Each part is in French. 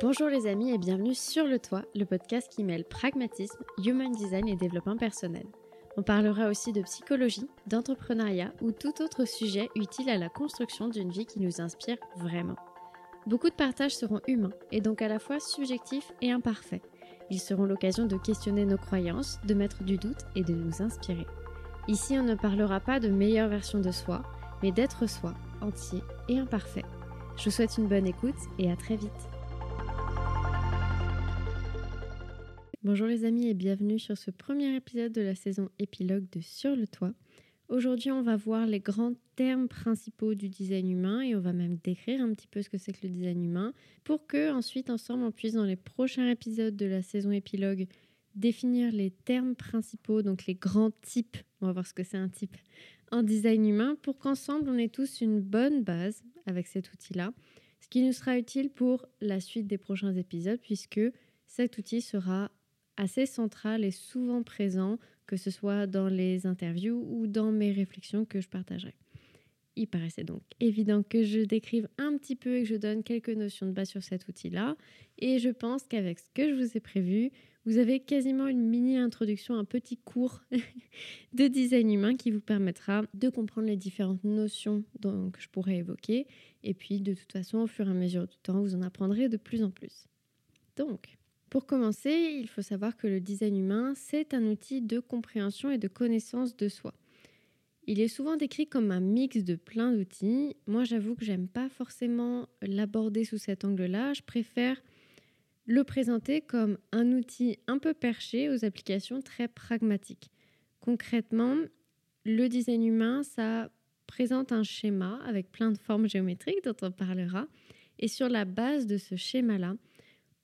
Bonjour les amis et bienvenue sur Le Toit, le podcast qui mêle pragmatisme, human design et développement personnel. On parlera aussi de psychologie, d'entrepreneuriat ou tout autre sujet utile à la construction d'une vie qui nous inspire vraiment. Beaucoup de partages seront humains et donc à la fois subjectifs et imparfaits. Ils seront l'occasion de questionner nos croyances, de mettre du doute et de nous inspirer. Ici, on ne parlera pas de meilleure version de soi, mais d'être soi, entier et imparfait. Je vous souhaite une bonne écoute et à très vite. Bonjour les amis et bienvenue sur ce premier épisode de la saison épilogue de Sur le toit. Aujourd'hui, on va voir les grands termes principaux du design humain et on va même décrire un petit peu ce que c'est que le design humain pour que ensuite ensemble on puisse dans les prochains épisodes de la saison épilogue définir les termes principaux, donc les grands types, on va voir ce que c'est un type en design humain pour qu'ensemble on ait tous une bonne base avec cet outil-là, ce qui nous sera utile pour la suite des prochains épisodes puisque cet outil sera assez central et souvent présent, que ce soit dans les interviews ou dans mes réflexions que je partagerai. Il paraissait donc évident que je décrive un petit peu et que je donne quelques notions de base sur cet outil-là. Et je pense qu'avec ce que je vous ai prévu, vous avez quasiment une mini introduction, un petit cours de design humain qui vous permettra de comprendre les différentes notions que je pourrais évoquer. Et puis, de toute façon, au fur et à mesure du temps, vous en apprendrez de plus en plus. Donc, pour commencer, il faut savoir que le design humain, c'est un outil de compréhension et de connaissance de soi. Il est souvent décrit comme un mix de plein d'outils. Moi, j'avoue que j'aime pas forcément l'aborder sous cet angle-là. Je préfère le présenter comme un outil un peu perché aux applications très pragmatiques. Concrètement, le design humain, ça présente un schéma avec plein de formes géométriques dont on parlera. Et sur la base de ce schéma-là,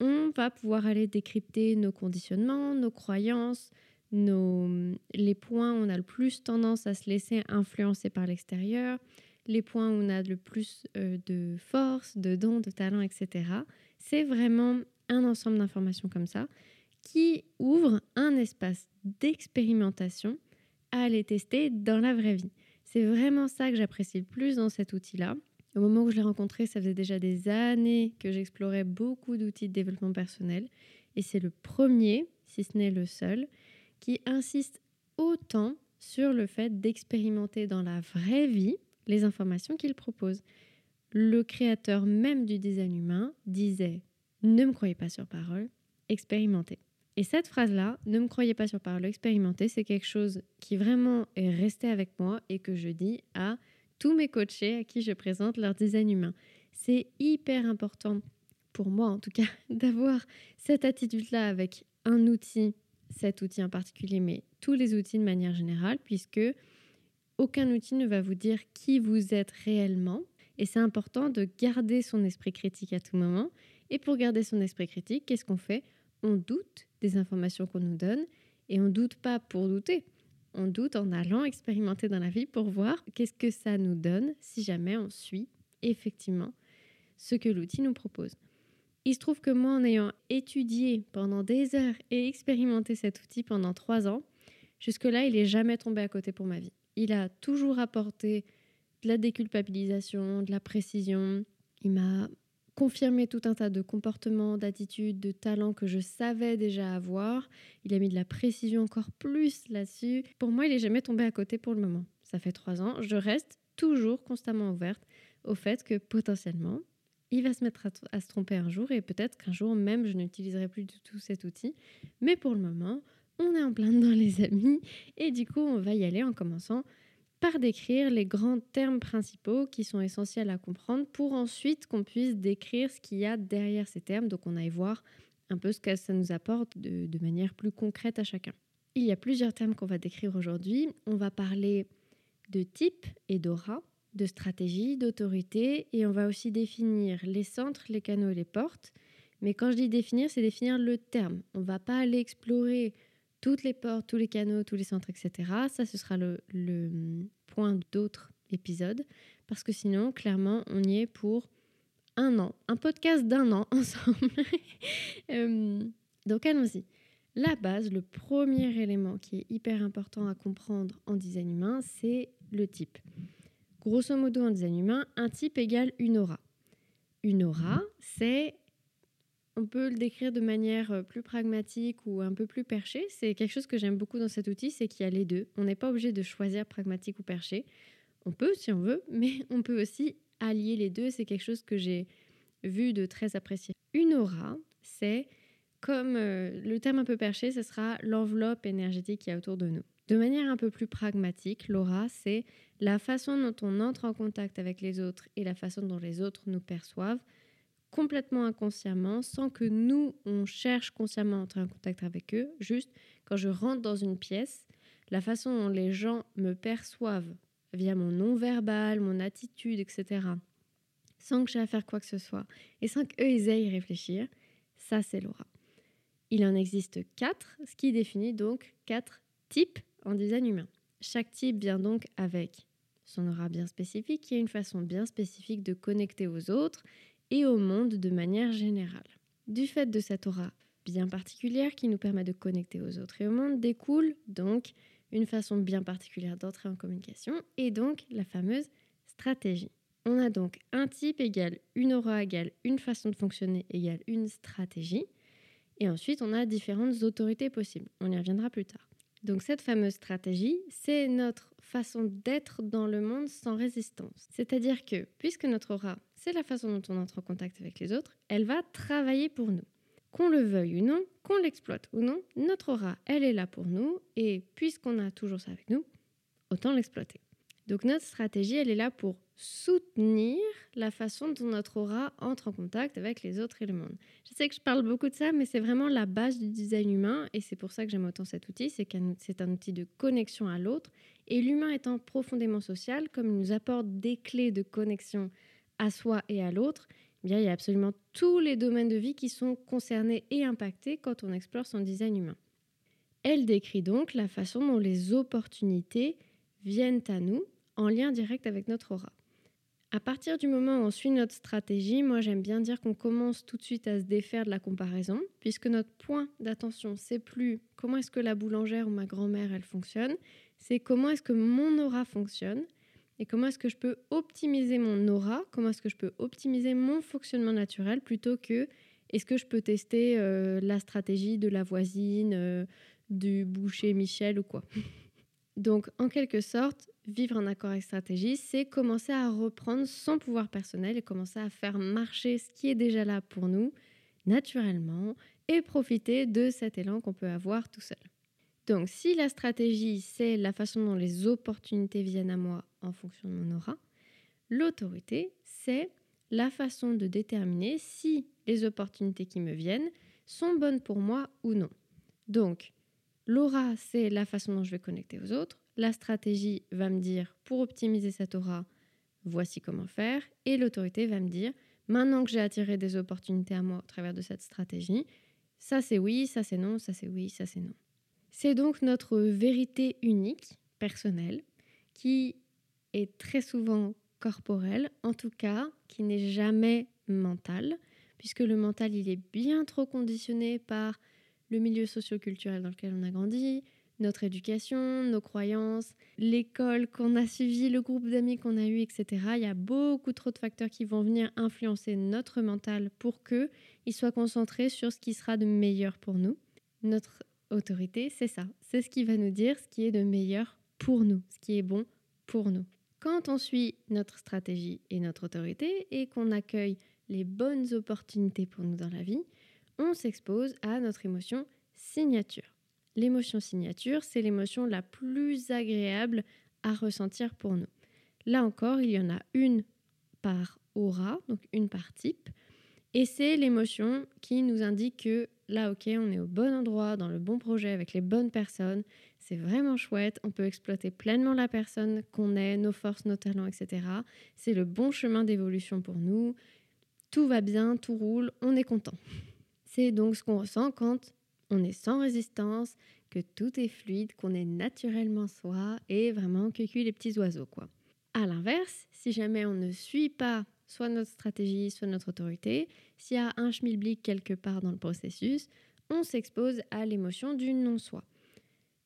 on va pouvoir aller décrypter nos conditionnements, nos croyances, les points où on a le plus tendance à se laisser influencer par l'extérieur, les points où on a le plus euh, de force, de dons, de talent, etc. C'est vraiment un ensemble d'informations comme ça qui ouvre un espace d'expérimentation à aller tester dans la vraie vie. C'est vraiment ça que j'apprécie le plus dans cet outil-là. Au moment où je l'ai rencontré, ça faisait déjà des années que j'explorais beaucoup d'outils de développement personnel. Et c'est le premier, si ce n'est le seul, qui insiste autant sur le fait d'expérimenter dans la vraie vie les informations qu'il propose. Le créateur même du design humain disait Ne me croyez pas sur parole, expérimentez. Et cette phrase-là, ne me croyez pas sur parole, expérimentez, c'est quelque chose qui vraiment est resté avec moi et que je dis à tous mes coachés à qui je présente leur design humain. C'est hyper important pour moi en tout cas d'avoir cette attitude-là avec un outil, cet outil en particulier, mais tous les outils de manière générale, puisque aucun outil ne va vous dire qui vous êtes réellement. Et c'est important de garder son esprit critique à tout moment. Et pour garder son esprit critique, qu'est-ce qu'on fait? On doute des informations qu'on nous donne et on doute pas pour douter on doute en allant expérimenter dans la vie pour voir qu'est-ce que ça nous donne si jamais on suit effectivement ce que l'outil nous propose. Il se trouve que moi, en ayant étudié pendant des heures et expérimenté cet outil pendant trois ans, jusque-là, il n'est jamais tombé à côté pour ma vie. Il a toujours apporté de la déculpabilisation, de la précision. Il m'a confirmé tout un tas de comportements, d'attitudes, de talents que je savais déjà avoir. Il a mis de la précision encore plus là-dessus. Pour moi, il n'est jamais tombé à côté pour le moment. Ça fait trois ans. Je reste toujours constamment ouverte au fait que potentiellement, il va se mettre à, se tromper un jour et peut-être qu'un jour même, je n'utiliserai plus du tout cet outil. Mais pour le moment, on est en plein dans les amis et du coup, on va y aller en commençant par décrire les grands termes principaux qui sont essentiels à comprendre pour ensuite qu'on puisse décrire ce qu'il y a derrière ces termes. Donc on aille voir un peu ce que ça nous apporte de, manière plus concrète à chacun. Il y a plusieurs termes qu'on va décrire aujourd'hui. On va parler de type et d'aura, de stratégie, d'autorité, et on va aussi définir les centres, les canaux et les portes. Mais quand je dis définir, c'est définir le terme. On ne va pas aller explorer toutes les portes, tous les canaux, tous les centres, etc. Ça, ce sera le, point d'autres épisodes, parce que sinon, clairement, on y est pour un an, un podcast d'un an ensemble. Euh, donc allons-y. La base, le premier élément qui est hyper important à comprendre en design humain, c'est le type. Grosso modo, en design humain, un type égale une aura. Une aura, c'est on peut le décrire de manière euh, plus pragmatique ou un peu plus perchée. C'est quelque chose que j'aime beaucoup dans cet outil, c'est qu'il y a les deux. On n'est pas obligé de choisir pragmatique ou perché. On peut si on veut, mais on peut aussi allier les deux. C'est quelque chose que j'ai vu de très apprécié. Une aura, c'est comme euh, le terme un peu perché, ce sera l'enveloppe énergétique qui est autour de nous. De manière un peu plus pragmatique, l'aura, c'est la façon dont on entre en contact avec les autres et la façon dont les autres nous perçoivent complètement inconsciemment, sans que nous, on cherche consciemment à entrer en contact avec eux. Juste, quand je rentre dans une pièce, la façon dont les gens me perçoivent via mon non-verbal, mon attitude, etc., sans que j'ai à faire quoi que ce soit, et sans qu'eux, ils aient à y réfléchir, ça, c'est l'aura. Il en existe quatre, ce qui définit donc quatre types en design humain. Chaque type vient donc avec son aura bien spécifique, qui est une façon bien spécifique de connecter aux autres et au monde de manière générale. Du fait de cette aura bien particulière qui nous permet de connecter aux autres et au monde, découle donc une façon bien particulière d'entrer en communication et donc la fameuse stratégie. On a donc un type égal une aura égale une façon de fonctionner égale une stratégie. Et ensuite, on a différentes autorités possibles. On y reviendra plus tard. Donc cette fameuse stratégie, c'est notre façon d'être dans le monde sans résistance. C'est-à-dire que puisque notre aura, c'est la façon dont on entre en contact avec les autres, elle va travailler pour nous. Qu'on le veuille ou non, qu'on l'exploite ou non, notre aura, elle est là pour nous et puisqu'on a toujours ça avec nous, autant l'exploiter. Donc notre stratégie, elle est là pour soutenir la façon dont notre aura entre en contact avec les autres et le monde. Je sais que je parle beaucoup de ça, mais c'est vraiment la base du design humain et c'est pour ça que j'aime autant cet outil, c'est qu'un c'est un outil de connexion à l'autre et l'humain étant profondément social, comme il nous apporte des clés de connexion à soi et à l'autre, eh bien il y a absolument tous les domaines de vie qui sont concernés et impactés quand on explore son design humain. Elle décrit donc la façon dont les opportunités viennent à nous en lien direct avec notre aura. À partir du moment où on suit notre stratégie, moi j'aime bien dire qu'on commence tout de suite à se défaire de la comparaison, puisque notre point d'attention, c'est plus comment est-ce que la boulangère ou ma grand-mère elle fonctionne, c'est comment est-ce que mon aura fonctionne et comment est-ce que je peux optimiser mon aura, comment est-ce que je peux optimiser mon fonctionnement naturel plutôt que est-ce que je peux tester euh, la stratégie de la voisine, euh, du boucher Michel ou quoi. Donc en quelque sorte, vivre en accord avec stratégie, c'est commencer à reprendre son pouvoir personnel et commencer à faire marcher ce qui est déjà là pour nous naturellement et profiter de cet élan qu'on peut avoir tout seul. Donc si la stratégie, c'est la façon dont les opportunités viennent à moi en fonction de mon aura, l'autorité, c'est la façon de déterminer si les opportunités qui me viennent sont bonnes pour moi ou non. Donc, l'aura, c'est la façon dont je vais connecter aux autres. La stratégie va me dire, pour optimiser cette aura, voici comment faire. Et l'autorité va me dire, maintenant que j'ai attiré des opportunités à moi au travers de cette stratégie, ça c'est oui, ça c'est non, ça c'est oui, ça c'est non. C'est donc notre vérité unique, personnelle, qui est très souvent corporelle, en tout cas qui n'est jamais mentale, puisque le mental il est bien trop conditionné par le milieu socioculturel dans lequel on a grandi, notre éducation, nos croyances, l'école qu'on a suivie, le groupe d'amis qu'on a eu, etc. Il y a beaucoup trop de facteurs qui vont venir influencer notre mental pour que il soit concentré sur ce qui sera de meilleur pour nous. Notre autorité, c'est ça. C'est ce qui va nous dire ce qui est de meilleur pour nous, ce qui est bon pour nous. Quand on suit notre stratégie et notre autorité et qu'on accueille les bonnes opportunités pour nous dans la vie, on s'expose à notre émotion signature. L'émotion signature, c'est l'émotion la plus agréable à ressentir pour nous. Là encore, il y en a une par aura, donc une par type, et c'est l'émotion qui nous indique que là, ok, on est au bon endroit, dans le bon projet, avec les bonnes personnes, c'est vraiment chouette, on peut exploiter pleinement la personne qu'on est, nos forces, nos talents, etc. C'est le bon chemin d'évolution pour nous, tout va bien, tout roule, on est content. C'est donc ce qu'on ressent quand on est sans résistance, que tout est fluide, qu'on est naturellement soi et vraiment que les petits oiseaux quoi. À l'inverse, si jamais on ne suit pas soit notre stratégie, soit notre autorité, s'il y a un schmilblick quelque part dans le processus, on s'expose à l'émotion du non-soi.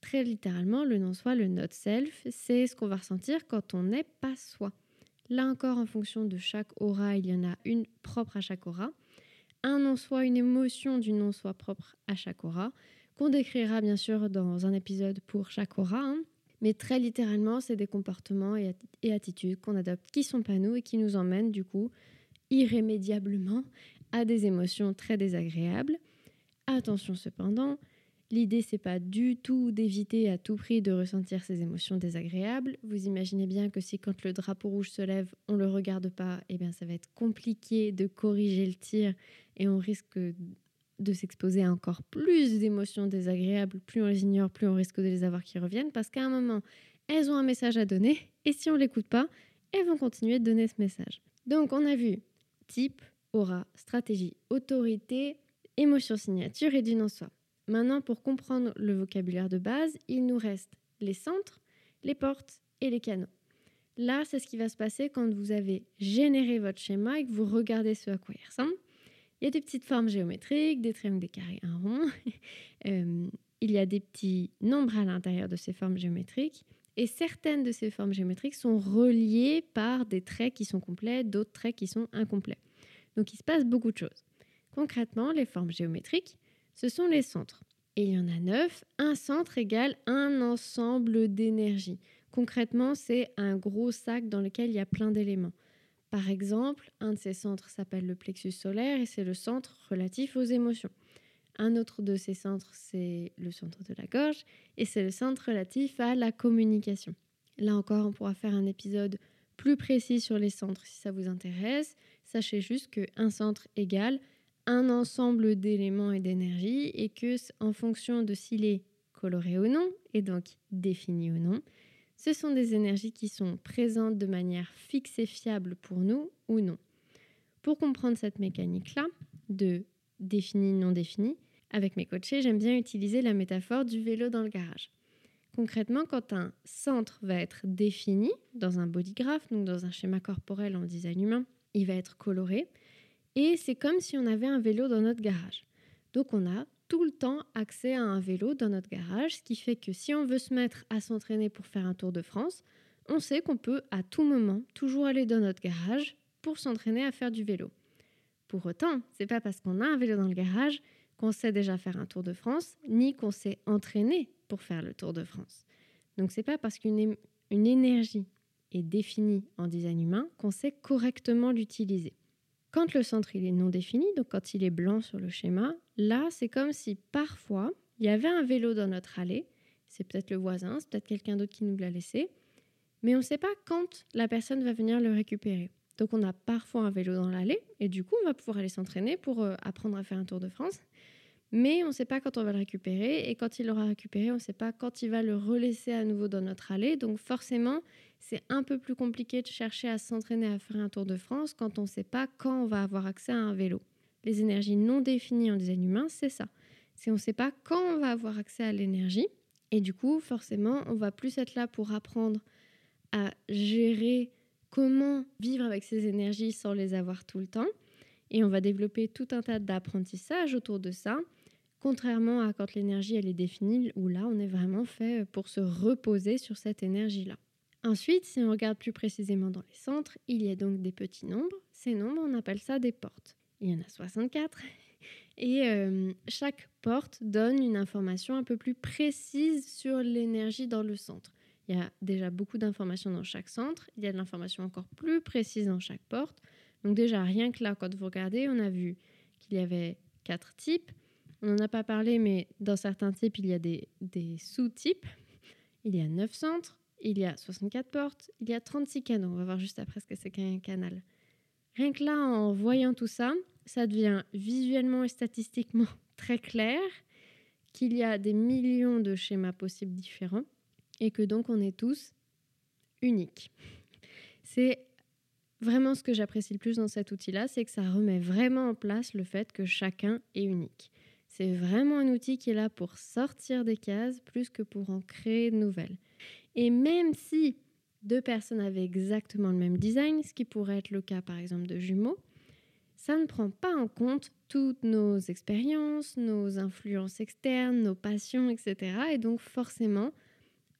Très littéralement, le non-soi, le not self, c'est ce qu'on va ressentir quand on n'est pas soi. Là encore, en fonction de chaque aura, il y en a une propre à chaque aura. Un non-soi, une émotion du non-soi propre à chaque aura, qu'on décrira bien sûr dans un épisode pour chaque aura. Hein. Mais très littéralement, c'est des comportements et, attitudes qu'on adopte qui sont pas nous et qui nous emmènent du coup irrémédiablement à des émotions très désagréables. Attention cependant, L'idée, c'est pas du tout d'éviter à tout prix de ressentir ces émotions désagréables. Vous imaginez bien que si quand le drapeau rouge se lève, on le regarde pas, eh bien ça va être compliqué de corriger le tir et on risque de s'exposer à encore plus d'émotions désagréables. Plus on les ignore, plus on risque de les avoir qui reviennent parce qu'à un moment, elles ont un message à donner et si on l'écoute pas, elles vont continuer de donner ce message. Donc on a vu type, aura, stratégie, autorité, émotion signature et du non-soi. Maintenant, pour comprendre le vocabulaire de base, il nous reste les centres, les portes et les canaux. Là, c'est ce qui va se passer quand vous avez généré votre schéma et que vous regardez ce à quoi il ressemble. Il y a des petites formes géométriques, des triangles, des carrés, un rond. Euh, il y a des petits nombres à l'intérieur de ces formes géométriques. Et certaines de ces formes géométriques sont reliées par des traits qui sont complets, d'autres traits qui sont incomplets. Donc il se passe beaucoup de choses. Concrètement, les formes géométriques, ce sont les centres. Et il y en a neuf. Un centre égale un ensemble d'énergie. Concrètement, c'est un gros sac dans lequel il y a plein d'éléments. Par exemple, un de ces centres s'appelle le plexus solaire et c'est le centre relatif aux émotions. Un autre de ces centres, c'est le centre de la gorge et c'est le centre relatif à la communication. Là encore, on pourra faire un épisode plus précis sur les centres si ça vous intéresse. Sachez juste qu'un centre égale un ensemble d'éléments et d'énergie et que en fonction de s'il est coloré ou non et donc défini ou non, ce sont des énergies qui sont présentes de manière fixe et fiable pour nous ou non. Pour comprendre cette mécanique-là de défini, non défini, avec mes coachés, j'aime bien utiliser la métaphore du vélo dans le garage. Concrètement, quand un centre va être défini dans un bodygraph, donc dans un schéma corporel en design humain, il va être coloré. Et c'est comme si on avait un vélo dans notre garage. Donc on a tout le temps accès à un vélo dans notre garage, ce qui fait que si on veut se mettre à s'entraîner pour faire un tour de France, on sait qu'on peut à tout moment toujours aller dans notre garage pour s'entraîner à faire du vélo. Pour autant, c'est pas parce qu'on a un vélo dans le garage qu'on sait déjà faire un tour de France, ni qu'on s'est entraîné pour faire le tour de France. Donc c'est pas parce qu'une une énergie est définie en design humain qu'on sait correctement l'utiliser. Quand le centre il est non défini, donc quand il est blanc sur le schéma, là c'est comme si parfois il y avait un vélo dans notre allée, c'est peut-être le voisin, c'est peut-être quelqu'un d'autre qui nous l'a laissé, mais on ne sait pas quand la personne va venir le récupérer. Donc on a parfois un vélo dans l'allée et du coup on va pouvoir aller s'entraîner pour euh, apprendre à faire un tour de France. Mais on ne sait pas quand on va le récupérer et quand il l'aura récupéré, on ne sait pas quand il va le relaisser à nouveau dans notre allée. Donc forcément, c'est un peu plus compliqué de chercher à s'entraîner à faire un Tour de France quand on ne sait pas quand on va avoir accès à un vélo. Les énergies non définies en design humain, c'est ça. C'est on ne sait pas quand on va avoir accès à l'énergie. Et du coup, forcément, on va plus être là pour apprendre à gérer comment vivre avec ces énergies sans les avoir tout le temps. Et on va développer tout un tas d'apprentissages autour de ça, contrairement à quand l'énergie elle est définie, où là on est vraiment fait pour se reposer sur cette énergie-là. Ensuite, si on regarde plus précisément dans les centres, il y a donc des petits nombres. Ces nombres, on appelle ça des portes. Il y en a 64. Et euh, chaque porte donne une information un peu plus précise sur l'énergie dans le centre. Il y a déjà beaucoup d'informations dans chaque centre. Il y a de l'information encore plus précise dans chaque porte. Donc déjà, rien que là, quand vous regardez, on a vu qu'il y avait quatre types. On n'en a pas parlé, mais dans certains types, il y a des, sous-types. Il y a neuf centres il y a 64 portes, il y a 36 canaux. On va voir juste après ce que c'est qu'un canal. Rien que là, en voyant tout ça, ça devient visuellement et statistiquement très clair qu'il y a des millions de schémas possibles différents et que donc on est tous uniques. C'est vraiment ce que j'apprécie le plus dans cet outil-là, c'est que ça remet vraiment en place le fait que chacun est unique. C'est vraiment un outil qui est là pour sortir des cases plus que pour en créer de nouvelles. Et même si deux personnes avaient exactement le même design, ce qui pourrait être le cas par exemple de jumeaux, ça ne prend pas en compte toutes nos expériences, nos influences externes, nos passions, etc. Et donc forcément,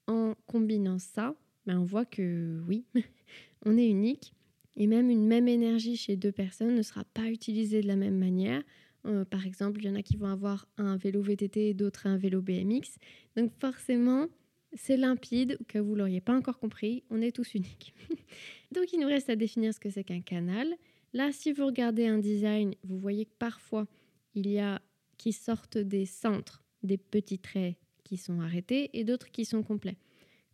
en combinant ça, ben on voit que oui, on est unique. Et même une même énergie chez deux personnes ne sera pas utilisée de la même manière. Euh, par exemple, il y en a qui vont avoir un vélo VTT et d'autres un vélo BMX. Donc forcément, c'est limpide, que vous l'auriez pas encore compris, on est tous uniques. Donc il nous reste à définir ce que c'est qu'un canal. Là, si vous regardez un design, vous voyez que parfois il y a qui sortent des centres, des petits traits qui sont arrêtés et d'autres qui sont complets.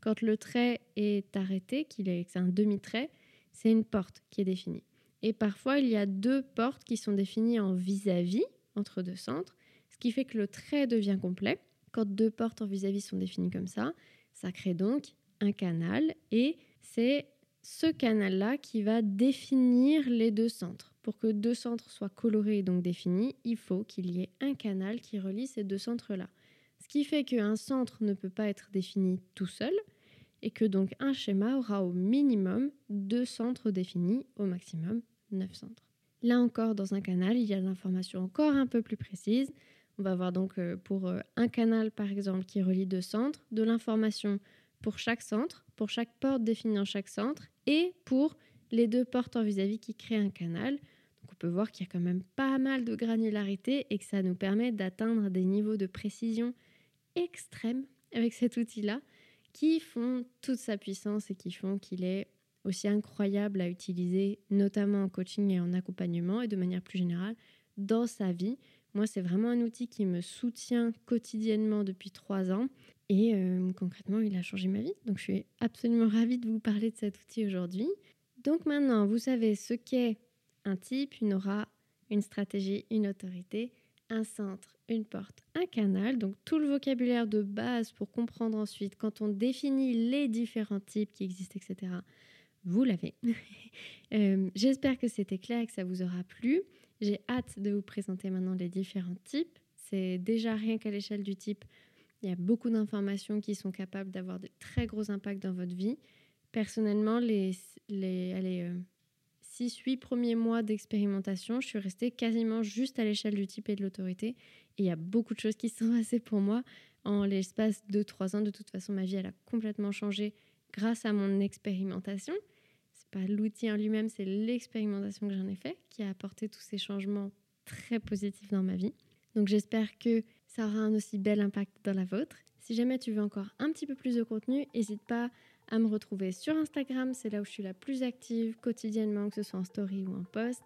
Quand le trait est arrêté, qu'il est un demi-trait, c'est une porte qui est définie. Et parfois, il y a deux portes qui sont définies en vis-à-vis entre deux centres, ce qui fait que le trait devient complet. Quand deux portes en vis-à-vis sont définies comme ça, ça crée donc un canal et c'est ce canal-là qui va définir les deux centres. Pour que deux centres soient colorés et donc définis, il faut qu'il y ait un canal qui relie ces deux centres-là. Ce qui fait qu'un centre ne peut pas être défini tout seul et que donc un schéma aura au minimum deux centres définis, au maximum neuf centres. Là encore, dans un canal, il y a l'information encore un peu plus précise. On va avoir donc euh, pour euh, un canal, par exemple, qui relie deux centres, de l'information pour chaque centre, pour chaque porte définie en chaque centre, et pour les deux portes en vis-à-vis qui créent un canal. Donc on peut voir qu'il y a quand même pas mal de granularité et que ça nous permet d'atteindre des niveaux de précision extrêmes avec cet outil-là qui font toute sa puissance et qui font qu'il est aussi incroyable à utiliser, notamment en coaching et en accompagnement et de manière plus générale dans sa vie. Moi, c'est vraiment un outil qui me soutient quotidiennement depuis trois ans et euh, concrètement, il a changé ma vie. Donc, je suis absolument ravie de vous parler de cet outil aujourd'hui. Donc maintenant, vous savez ce qu'est un type, une aura, une stratégie, une autorité un centre, une porte, un canal, donc tout le vocabulaire de base pour comprendre ensuite quand on définit les différents types qui existent, etc. Vous l'avez. Euh, j'espère que c'était clair et que ça vous aura plu. J'ai hâte de vous présenter maintenant les différents types. C'est déjà rien qu'à l'échelle du type, il y a beaucoup d'informations qui sont capables d'avoir de très gros impacts dans votre vie. Personnellement, les, les, allez, euh, 6-8 premiers mois d'expérimentation, je suis restée quasiment juste à l'échelle du type et de l'autorité. Et il y a beaucoup de choses qui sont passées pour moi en l'espace de 3 ans. De toute façon, ma vie, elle a complètement changé grâce à mon expérimentation. C'est pas l'outil en lui-même, c'est l'expérimentation que j'en ai fait qui a apporté tous ces changements très positifs dans ma vie. Donc j'espère que ça aura un aussi bel impact dans la vôtre. Si jamais tu veux encore un petit peu plus de contenu, n'hésite pas à me retrouver sur Instagram, c'est là où je suis la plus active quotidiennement, que ce soit en story ou en post.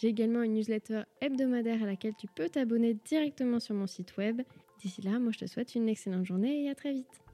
J'ai également une newsletter hebdomadaire à laquelle tu peux t'abonner directement sur mon site web. D'ici là, moi je te souhaite une excellente journée et à très vite.